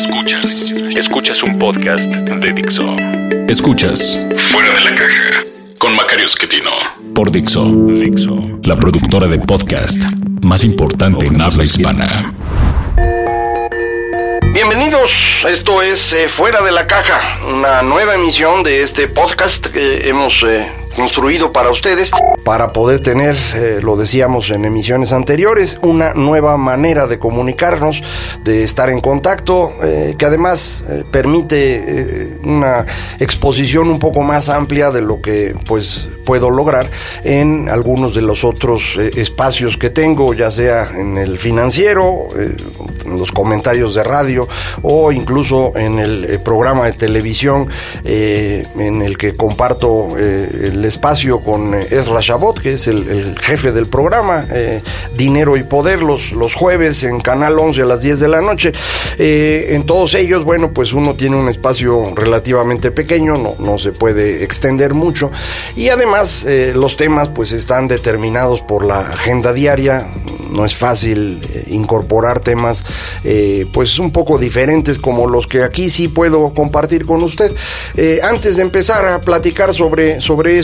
Escuchas, escuchas un podcast de Dixo. Escuchas. Fuera de la caja. Con Macario Esquetino. Por Dixo, Dixo, la productora de podcast más importante en habla hispana. Bienvenidos, esto es eh, Fuera de la Caja, una nueva emisión de este podcast que hemos eh, construido para ustedes, para poder tener, eh, lo decíamos en emisiones anteriores, una nueva manera de comunicarnos, de estar en contacto, eh, que además eh, permite una exposición un poco más amplia de lo que pues puedo lograr en algunos de los otros espacios que tengo, ya sea en el financiero, en los comentarios de radio o incluso en el programa de televisión en el que comparto el espacio con eh, Ezra Shabot, que es el, jefe del programa, eh, Dinero y Poder, los, los jueves en Canal 11 a las 10 de la noche. Eh, en todos ellos, bueno, pues uno tiene un espacio relativamente pequeño, no, no se puede extender mucho. Y además, los temas pues están determinados por la agenda diaria, no es fácil incorporar temas pues un poco diferentes como los que aquí sí puedo compartir con usted. antes de empezar a platicar sobre, sobre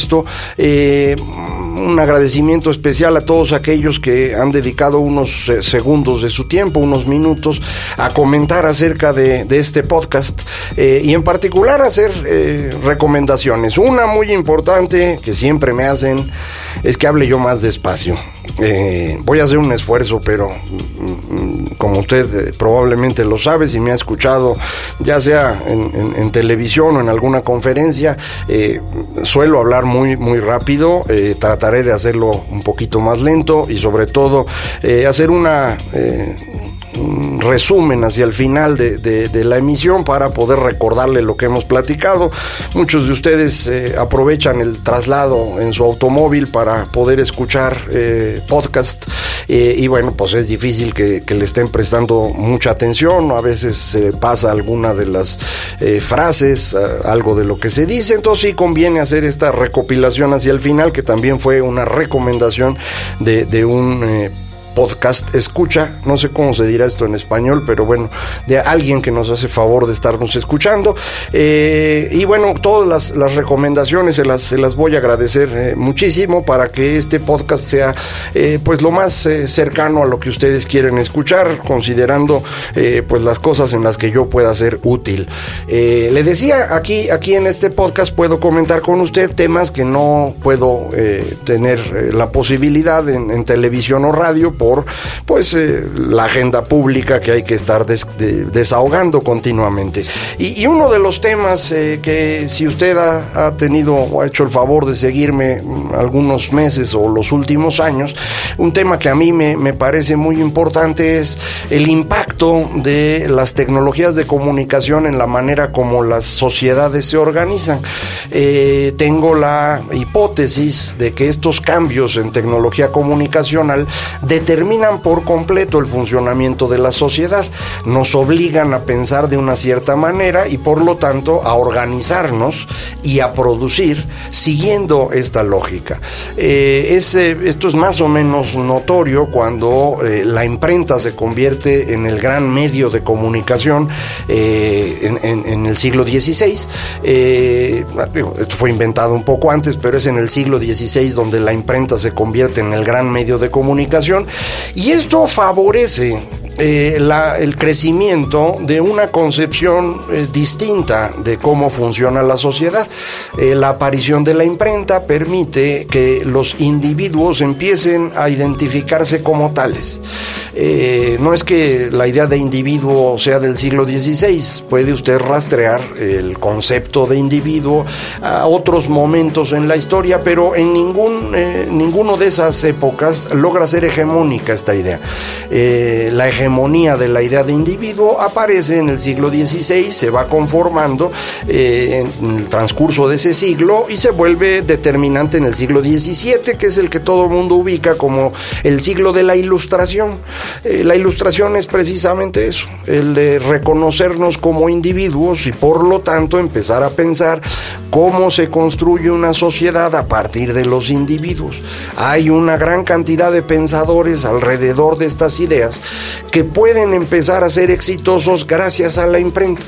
eh, un agradecimiento especial a todos aquellos que han dedicado unos eh, segundos de su tiempo, unos minutos, a comentar acerca de, este podcast eh, y en particular hacer recomendaciones. Una muy importante que siempre me hacen es que hable yo más despacio. Eh, voy a hacer un esfuerzo, pero mm, mm, como usted eh, probablemente lo sabe, si me ha escuchado, ya sea en, televisión o en alguna conferencia, eh, suelo hablar muy, muy rápido, trataré de hacerlo un poquito más lento y sobre todo hacer una resumen hacia el final de, la emisión para poder recordarle lo que hemos platicado. Muchos de ustedes eh, aprovechan el traslado en su automóvil para poder escuchar eh, podcast eh, y bueno, pues es difícil que, le estén prestando mucha atención, a veces se pasa alguna de las frases, algo de lo que se dice, entonces sí conviene hacer esta recopilación hacia el final, que también fue una recomendación de, de un podcast escucha, no sé cómo se dirá esto en español, pero bueno, de alguien que nos hace favor de estarnos escuchando. Eh, y bueno, todas las, recomendaciones se las, voy a agradecer eh, muchísimo para que este podcast sea eh, pues lo más cercano a lo que ustedes quieren escuchar, considerando pues las cosas en las que yo pueda ser útil. le decía, aquí, aquí en este podcast puedo comentar con usted temas que no puedo tener la posibilidad en, televisión o radio pues eh, la agenda pública que hay que estar desahogando continuamente. Y, uno de los temas eh, que si usted ha, tenido o ha hecho el favor de seguirme algunos meses o los últimos años, un tema que a mí me, parece muy importante es el impacto de las tecnologías de comunicación en la manera como las sociedades se organizan. Eh, tengo la hipótesis de que estos cambios en tecnología comunicacional determinan determinan por completo el funcionamiento de la sociedad, nos obligan a pensar de una cierta manera y por lo tanto a organizarnos y a producir siguiendo esta lógica. Eh, esto es más o menos notorio cuando eh, la imprenta se convierte en el gran medio de comunicación eh, en, el siglo XVI. esto fue inventado un poco antes, pero es en el siglo XVI donde la imprenta se convierte en el gran medio de comunicación y esto favorece eh, el crecimiento de una concepción eh, distinta de cómo funciona la sociedad. Eh, la aparición de la imprenta permite que los individuos empiecen a identificarse como tales. no es que la idea de individuo sea del siglo XVI, puede usted rastrear el concepto de individuo a otros momentos en la historia, pero en ningún, ninguno de esas épocas logra ser hegemónica esta idea. la de la idea de individuo aparece en el siglo XVI, se va conformando eh, en el transcurso de ese siglo y se vuelve determinante en el siglo XVII, que es el que todo el mundo ubica como el siglo de la ilustración. Eh, la ilustración es precisamente eso, el de reconocernos como individuos y por lo tanto empezar a pensar cómo se construye una sociedad a partir de los individuos. Hay una gran cantidad de pensadores alrededor de estas ideas que pueden empezar a ser exitosos gracias a la imprenta.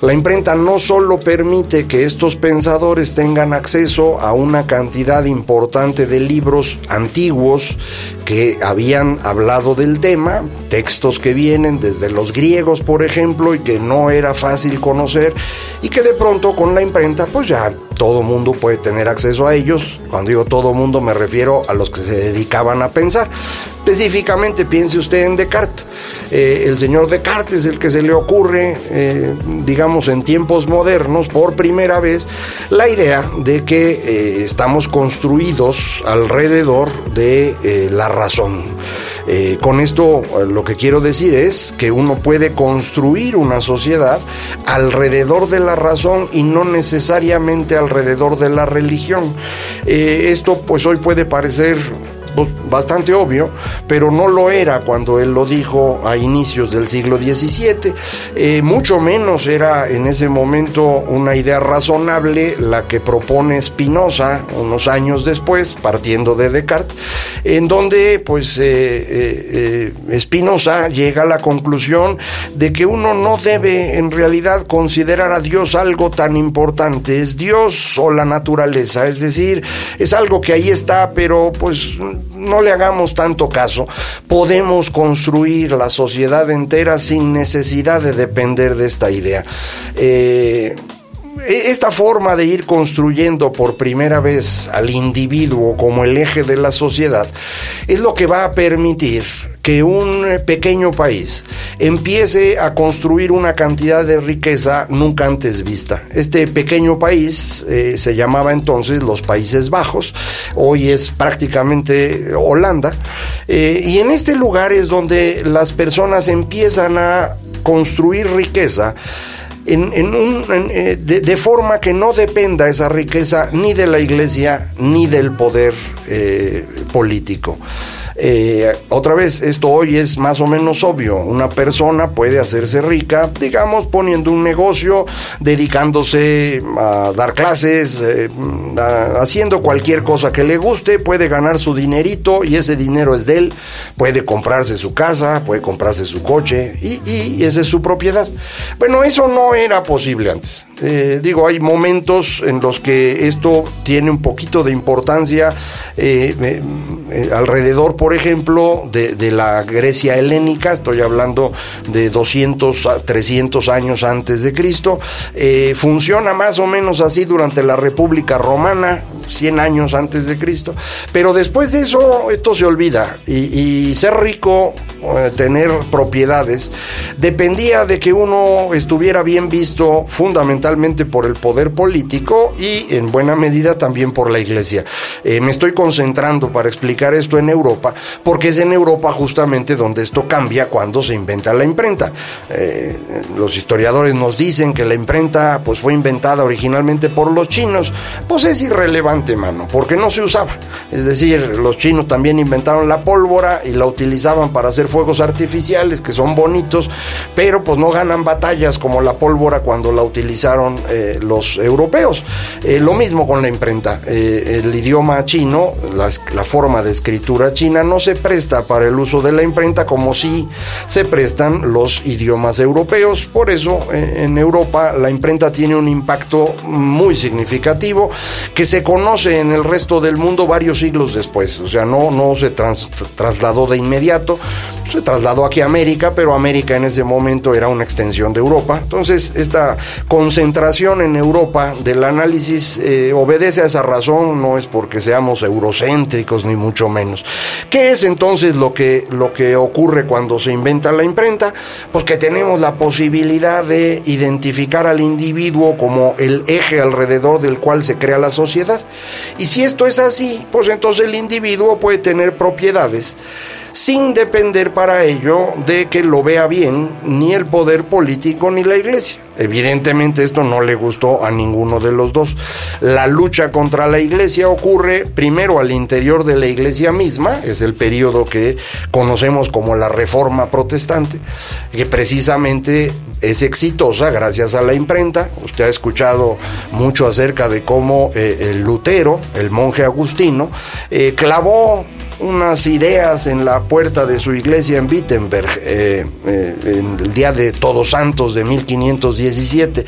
La imprenta no solo permite que estos pensadores tengan acceso a una cantidad importante de libros antiguos que habían hablado del tema, textos que vienen desde los griegos, por ejemplo, y que no era fácil conocer, y que de pronto con la imprenta, pues ya todo mundo puede tener acceso a ellos. Cuando digo todo mundo me refiero a los que se dedicaban a pensar. Específicamente piense usted en Descartes. Eh, el señor Descartes es el que se le ocurre, eh, digamos, en tiempos modernos, por primera vez, la idea de que eh, estamos construidos alrededor de la razón. con esto lo que quiero decir es que uno puede construir una sociedad alrededor de la razón y no necesariamente alrededor de la religión. esto pues hoy puede parecer pues, bastante obvio, pero no lo era cuando él lo dijo a inicios del siglo XVII. Eh, mucho menos era en ese momento una idea razonable la que propone Spinoza unos años después, partiendo de Descartes, en donde pues eh, eh, Spinoza llega a la conclusión de que uno no debe en realidad considerar a Dios algo tan importante, es Dios o la naturaleza, es decir, es algo que ahí está, pero pues no le hagamos tanto caso, podemos construir la sociedad entera sin necesidad de depender de esta idea. Eh, esta forma de ir construyendo por primera vez al individuo como el eje de la sociedad es lo que va a permitir que un pequeño país empiece a construir una cantidad de riqueza nunca antes vista. Este pequeño país eh, se llamaba entonces los Países Bajos, hoy es prácticamente Holanda, eh, y en este lugar es donde las personas empiezan a construir riqueza en, un, eh, de, forma que no dependa esa riqueza ni de la iglesia ni del poder político. Eh, otra vez, esto hoy es más o menos obvio. Una persona puede hacerse rica, digamos, poniendo un negocio, dedicándose a dar clases, eh, haciendo cualquier cosa que le guste, puede ganar su dinerito y ese dinero es de él, puede comprarse su casa, puede comprarse su coche y, y esa es su propiedad. Bueno, eso no era posible antes. Eh, digo, hay momentos en los que esto tiene un poquito de importancia eh, eh, alrededor, por ejemplo, de, la Grecia helénica, estoy hablando de 200 300 años antes de Cristo, funciona más o menos así durante la República Romana, 100 años antes de Cristo, pero después de eso esto se olvida y, ser rico, tener propiedades, dependía de que uno estuviera bien visto fundamentalmente por el poder político y en buena medida también por la iglesia. Eh, me estoy concentrando para explicar esto en Europa, porque es en Europa justamente donde esto cambia cuando se inventa la imprenta. Eh, los historiadores nos dicen que la imprenta pues fue inventada originalmente por los chinos, pues es irrelevante, mano, porque no se usaba. Es decir, los chinos también inventaron la pólvora y la utilizaban para hacer fuegos artificiales que son bonitos, pero pues no ganan batallas como la pólvora cuando la utilizaron eh, los europeos. Eh, lo mismo con la imprenta. Eh, el idioma chino, la, forma de escritura china, no se presta para el uso de la imprenta como si se prestan los idiomas europeos. Por eso en Europa la imprenta tiene un impacto muy significativo que se conoce en el resto del mundo varios siglos después. O sea, no, no se trasladó de inmediato, se trasladó aquí a América, pero América en ese momento era una extensión de Europa. Entonces, esta concentración en Europa del análisis eh, obedece a esa razón, no es porque seamos eurocéntricos ni mucho menos. ¿Qué es entonces lo que, lo que ocurre cuando se inventa la imprenta? Pues que tenemos la posibilidad de identificar al individuo como el eje alrededor del cual se crea la sociedad. Y si esto es así, pues entonces el individuo puede tener propiedades sin depender para ello de que lo vea bien ni el poder político ni la iglesia. Evidentemente esto no le gustó a ninguno de los dos. La lucha contra la iglesia ocurre primero al interior de la iglesia misma, es el periodo que conocemos como la Reforma Protestante, que precisamente es exitosa gracias a la imprenta. Usted ha escuchado mucho acerca de cómo eh, el Lutero, el monje agustino, eh, clavó unas ideas en la puerta de su iglesia en Wittenberg eh, eh, en el día de Todos Santos de 1517.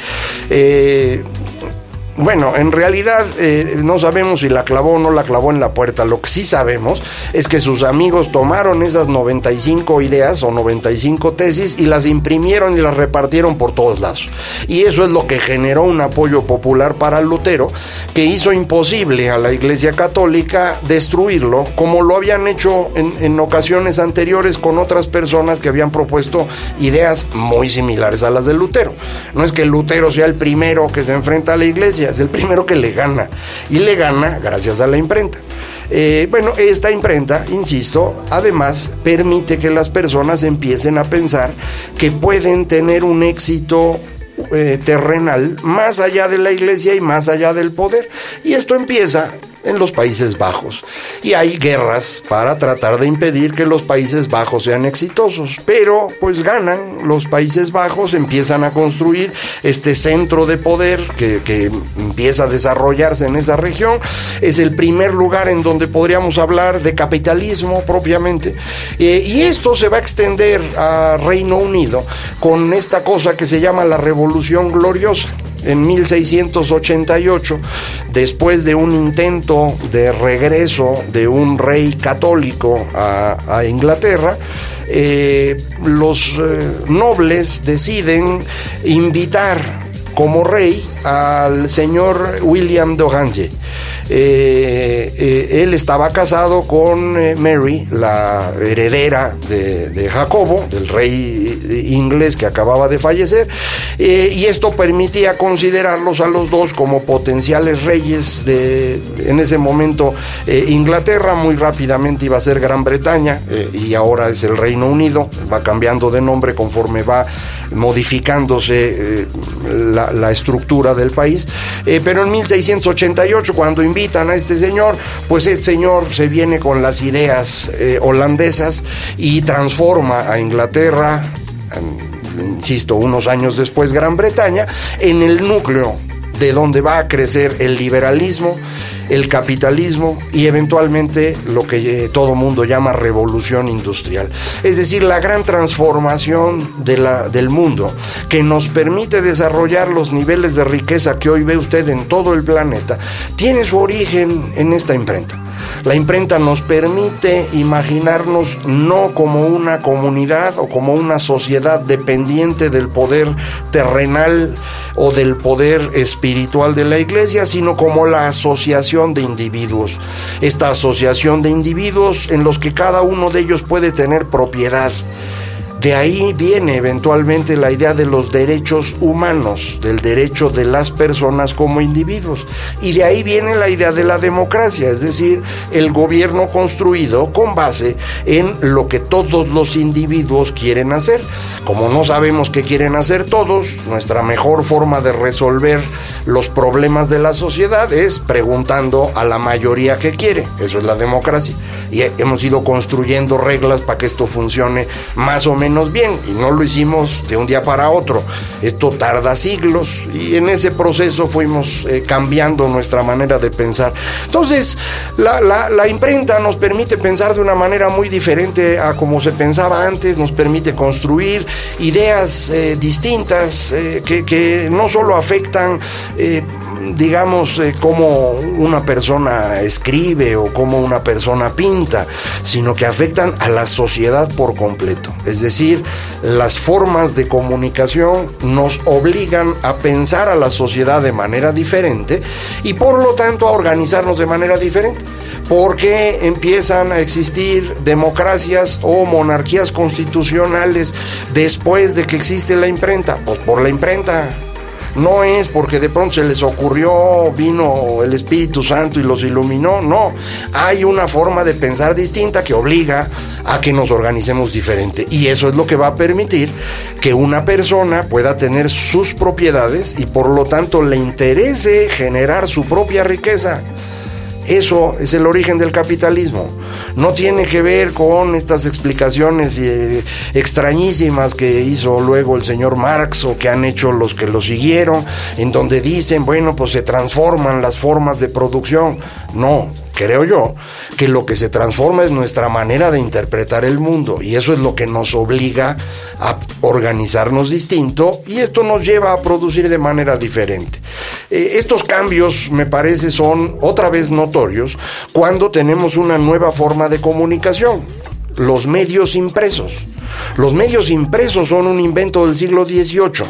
Bueno, en realidad eh, no sabemos si la clavó o no la clavó en la puerta. Lo que sí sabemos es que sus amigos tomaron esas 95 ideas o 95 tesis y las imprimieron y las repartieron por todos lados. Y eso es lo que generó un apoyo popular para Lutero, que hizo imposible a la Iglesia Católica destruirlo, como lo habían hecho en, en ocasiones anteriores con otras personas que habían propuesto ideas muy similares a las de Lutero. No es que Lutero sea el primero que se enfrenta a la Iglesia, es el primero que le gana. Y le gana gracias a la imprenta. Eh, bueno, esta imprenta, insisto, además permite que las personas empiecen a pensar que pueden tener un éxito eh, terrenal más allá de la iglesia y más allá del poder. Y esto empieza en los Países Bajos. Y hay guerras para tratar de impedir que los Países Bajos sean exitosos. Pero pues ganan los Países Bajos, empiezan a construir este centro de poder que, empieza a desarrollarse en esa región. Es el primer lugar en donde podríamos hablar de capitalismo propiamente. Eh, y esto se va a extender a Reino Unido con esta cosa que se llama la Revolución Gloriosa en 1688, después de un intento de regreso de un rey católico a, Inglaterra, eh, los eh, nobles deciden invitar como rey al señor William d'Orange. Eh, eh, él estaba casado con eh, Mary, la heredera de, Jacobo, del rey inglés que acababa de fallecer, y esto permitía considerarlos a los dos como potenciales reyes de, en ese momento, Inglaterra, muy rápidamente iba a ser Gran Bretaña, y ahora es el Reino Unido, va cambiando de nombre conforme va modificándose la, la estructura del país, pero en 1688, cuando invitan a este señor, pues este señor se viene con las ideas eh, holandesas y transforma a Inglaterra, insisto, unos años después Gran Bretaña, en el núcleo de donde va a crecer el liberalismo, el capitalismo y eventualmente lo que eh, todo mundo llama revolución industrial. Es decir, la gran transformación del mundo que nos permite desarrollar los niveles de riqueza que hoy ve usted en todo el planeta, tiene su origen en esta imprenta. La imprenta nos permite imaginarnos no como una comunidad o como una sociedad dependiente del poder terrenal o del poder espiritual de la iglesia, sino como la asociación de individuos. Esta asociación de individuos en los que cada uno de ellos puede tener propiedad de ahí viene eventualmente la idea de los derechos humanos, del derecho de las personas como individuos. Y de ahí viene la idea de la democracia, es decir, el gobierno construido con base en lo que todos los individuos quieren hacer. Como no sabemos qué quieren hacer todos, nuestra mejor forma de resolver los problemas de la sociedad es preguntando a la mayoría qué quiere. Eso es la democracia. Y hemos ido construyendo reglas para que esto funcione más o menos bien y no lo hicimos de un día para otro. Esto tarda siglos y en ese proceso fuimos eh, cambiando nuestra manera de pensar. Entonces, la, imprenta nos permite pensar de una manera muy diferente a como se pensaba antes, nos permite construir ideas eh, distintas eh, que, que, no solo afectan digamos, eh, cómo una persona escribe o cómo una persona pinta, sino que afectan a la sociedad por completo. Es decir, las formas de comunicación nos obligan a pensar a la sociedad de manera diferente y por lo tanto a organizarnos de manera diferente. porque empiezan a existir democracias o monarquías constitucionales después de que existe la imprenta? Pues por la imprenta. No es porque de pronto se les ocurrió, vino el Espíritu Santo y los iluminó, no. Hay una forma de pensar distinta que obliga a que nos organicemos diferente. Y eso es lo que va a permitir que una persona pueda tener sus propiedades y por lo tanto le interese generar su propia riqueza. Eso es el origen del capitalismo. No tiene que ver con estas explicaciones eh, extrañísimas que hizo luego el señor Marx o que han hecho los que lo siguieron, en donde dicen, bueno, pues se transforman las formas de producción. No, creo yo, que lo que se transforma es nuestra manera de interpretar el mundo y eso es lo que nos obliga a organizarnos distinto y esto nos lleva a producir de manera diferente. Eh, estos cambios, me parece, son otra vez notorios cuando tenemos una nueva forma de comunicación, los medios impresos. Los medios impresos son un invento del siglo XVIII.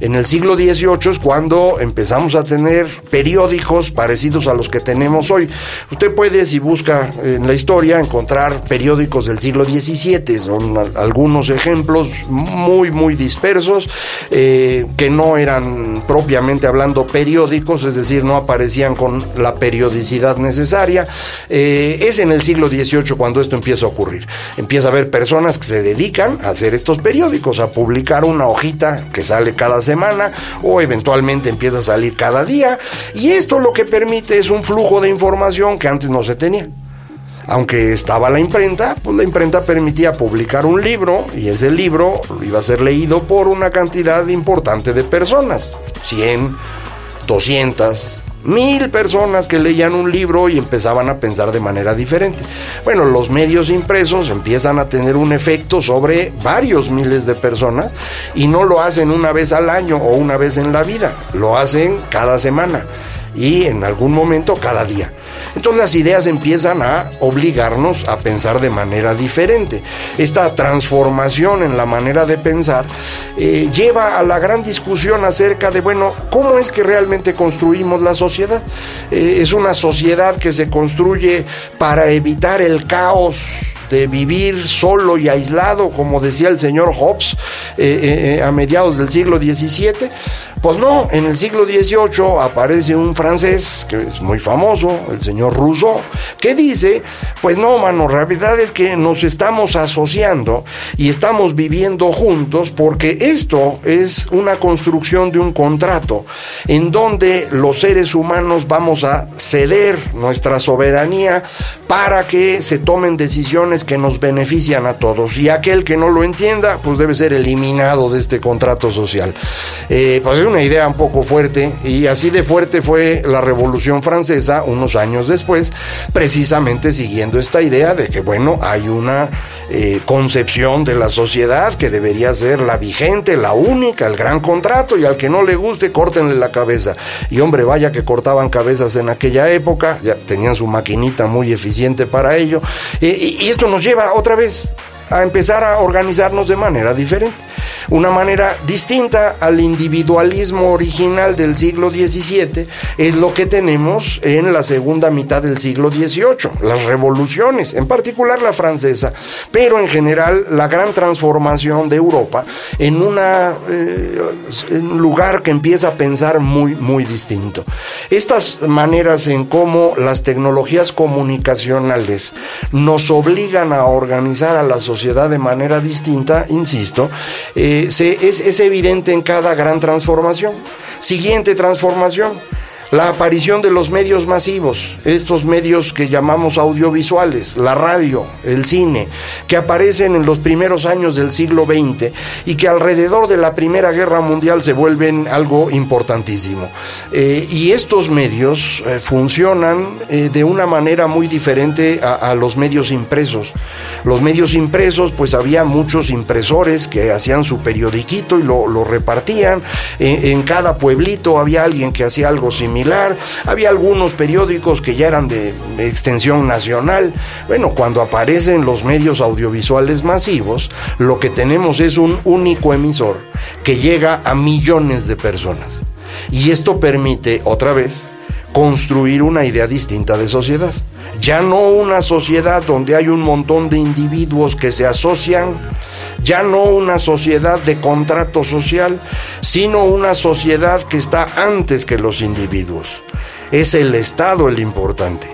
En el siglo XVIII es cuando empezamos a tener periódicos parecidos a los que tenemos hoy. Usted puede, si busca en la historia, encontrar periódicos del siglo XVII. Son algunos ejemplos muy, muy dispersos, eh, que no eran propiamente hablando periódicos, es decir, no aparecían con la periodicidad necesaria. Eh, es en el siglo XVIII cuando esto empieza a ocurrir. Empieza a haber personas que se dedican hacer estos periódicos, a publicar una hojita que sale cada semana o eventualmente empieza a salir cada día. Y esto lo que permite es un flujo de información que antes no se tenía. Aunque estaba la imprenta, pues la imprenta permitía publicar un libro y ese libro iba a ser leído por una cantidad importante de personas, 100, 200, Mil personas que leían un libro y empezaban a pensar de manera diferente. Bueno, los medios impresos empiezan a tener un efecto sobre varios miles de personas y no lo hacen una vez al año o una vez en la vida, lo hacen cada semana y en algún momento cada día. Entonces las ideas empiezan a obligarnos a pensar de manera diferente. Esta transformación en la manera de pensar eh, lleva a la gran discusión acerca de, bueno, ¿cómo es que realmente construimos la sociedad? Eh, es una sociedad que se construye para evitar el caos de vivir solo y aislado, como decía el señor Hobbes eh, a mediados del siglo XVII, pues no, en el siglo XVIII aparece un francés que es muy famoso, el señor Rousseau, que dice, pues no, mano, la realidad es que nos estamos asociando y estamos viviendo juntos porque esto es una construcción de un contrato en donde los seres humanos vamos a ceder nuestra soberanía para que se tomen decisiones que nos benefician a todos y aquel que no lo entienda, pues debe ser eliminado de este contrato social. Eh, pues una idea un poco fuerte y así de fuerte fue la Revolución Francesa unos años después, precisamente siguiendo esta idea de que, bueno, hay una eh, concepción de la sociedad que debería ser la vigente, la única, el gran contrato y al que no le guste, córtenle la cabeza. Y hombre, vaya que cortaban cabezas en aquella época, ya tenían su maquinita muy eficiente para ello. y esto nos lleva otra vez a empezar a organizarnos de manera diferente, una manera distinta al individualismo original del siglo XVII, es lo que tenemos en la segunda mitad del siglo XVIII, las revoluciones, en particular la francesa, pero en general la gran transformación de Europa en, eh, un lugar que empieza a pensar muy, muy distinto. Estas maneras en cómo las tecnologías comunicacionales nos obligan a organizar a la sociedad, de manera distinta, insisto, eh, se, es, es evidente en cada gran transformación. Siguiente transformación la aparición de los medios masivos, estos medios que llamamos audiovisuales, la radio, el cine, que aparecen en los primeros años del siglo XX y que alrededor de la Primera Guerra Mundial se vuelven algo importantísimo. Eh, y estos medios eh, funcionan eh, de una manera muy diferente a, los medios impresos. Los medios impresos, pues había muchos impresores que hacían su periodiquito y lo, repartían. en cada pueblito había alguien que hacía algo similar Había algunos periódicos que ya eran de extensión nacional. Bueno, cuando aparecen los medios audiovisuales masivos, lo que tenemos es un único emisor que llega a millones de personas. Y esto permite, otra vez, construir una idea distinta de sociedad. Ya no una sociedad donde hay un montón de individuos que se asocian, ya no una sociedad de contrato social, sino una sociedad que está antes que los individuos. Es el Estado el importante.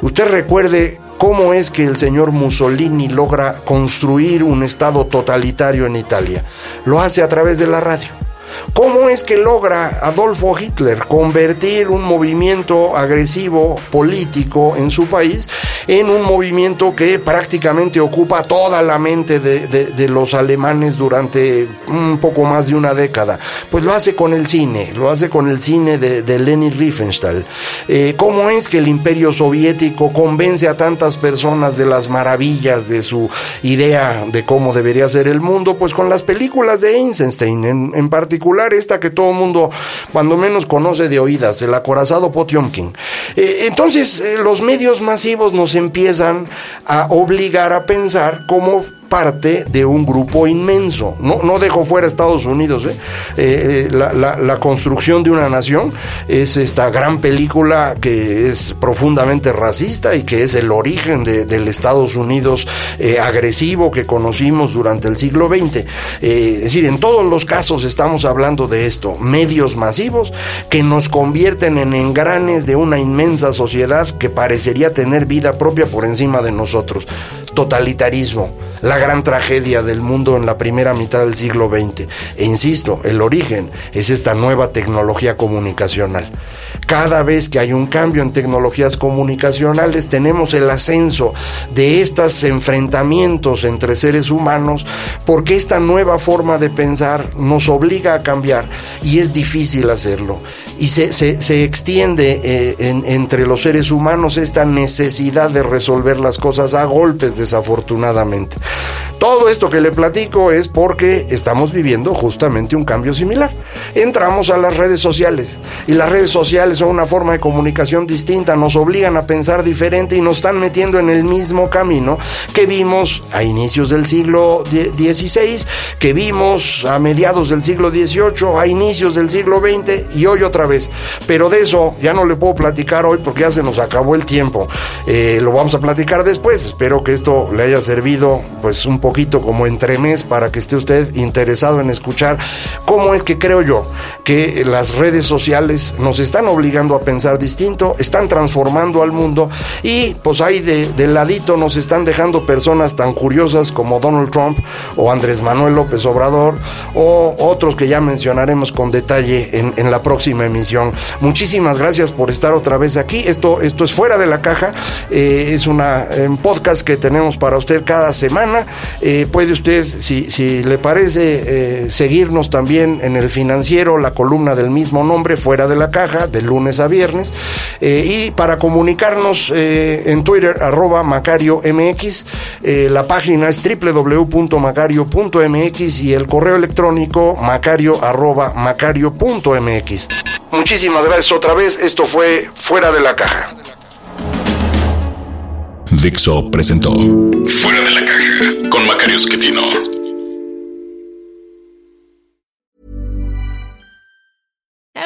Usted recuerde cómo es que el señor Mussolini logra construir un Estado totalitario en Italia. Lo hace a través de la radio. ¿Cómo es que logra Adolfo Hitler convertir un movimiento agresivo político en su país en un movimiento que prácticamente ocupa toda la mente de, los alemanes durante un poco más de una década? Pues lo hace con el cine, lo hace con el cine de, Leni Riefenstahl. Eh, ¿Cómo es que el imperio soviético convence a tantas personas de las maravillas de su idea de cómo debería ser el mundo? Pues con las películas de Eisenstein en particular esta que todo mundo, cuando menos conoce de oídas, el acorazado Potiomkin. Eh, entonces, eh, los medios masivos nos empiezan a obligar a pensar cómo parte de un grupo inmenso. No, no dejo fuera Estados Unidos. ¿eh? Eh, eh, la, construcción de una nación es esta gran película que es profundamente racista y que es el origen del Estados Unidos agresivo que conocimos durante el siglo XX. es decir, en todos los casos estamos hablando de esto, medios masivos que nos convierten en engranes de una inmensa sociedad que parecería tener vida propia por encima de nosotros. Totalitarismo la gran tragedia del mundo en la primera mitad del siglo XX. E insisto, el origen es esta nueva tecnología comunicacional. Cada vez que hay un cambio en tecnologías comunicacionales tenemos el ascenso de estos enfrentamientos entre seres humanos porque esta nueva forma de pensar nos obliga a cambiar y es difícil hacerlo. Y se, extiende eh, entre los seres humanos esta necesidad de resolver las cosas a golpes desafortunadamente. Todo esto que le platico es porque estamos viviendo justamente un cambio similar. Entramos a las redes sociales y las redes sociales son una forma de comunicación distinta, nos obligan a pensar diferente y nos están metiendo en el mismo camino que vimos a inicios del siglo XVI, que vimos a mediados del siglo XVIII, a inicios del siglo XX y hoy otra vez. Pero de eso ya no le puedo platicar hoy porque ya se nos acabó el tiempo. Eh, lo vamos a platicar después. Espero que esto le haya servido pues un poquito como entremés para que esté usted interesado en escuchar cómo es que creo yo que las redes sociales nos están obligando a pensar distinto, están transformando al mundo y pues ahí de, ladito nos están dejando personas tan curiosas como Donald Trump o Andrés Manuel López Obrador o otros que ya mencionaremos con detalle en, la próxima emisión. Muchísimas gracias por estar otra vez aquí. Esto, esto es fuera de la caja, eh, es una, un podcast que tenemos para usted cada semana eh, puede usted, si, si le parece, eh, seguirnos también en el financiero, la columna del mismo nombre, fuera de la caja, de lunes a viernes. Eh, y para comunicarnos en Twitter, arroba Macario MX, la página es www.macario.mx y el correo electrónico macario arroba macario.mx. Muchísimas gracias otra vez. Esto fue Fuera de la Caja. Dixo presentó Fuera de la caja con Macario Esquetino.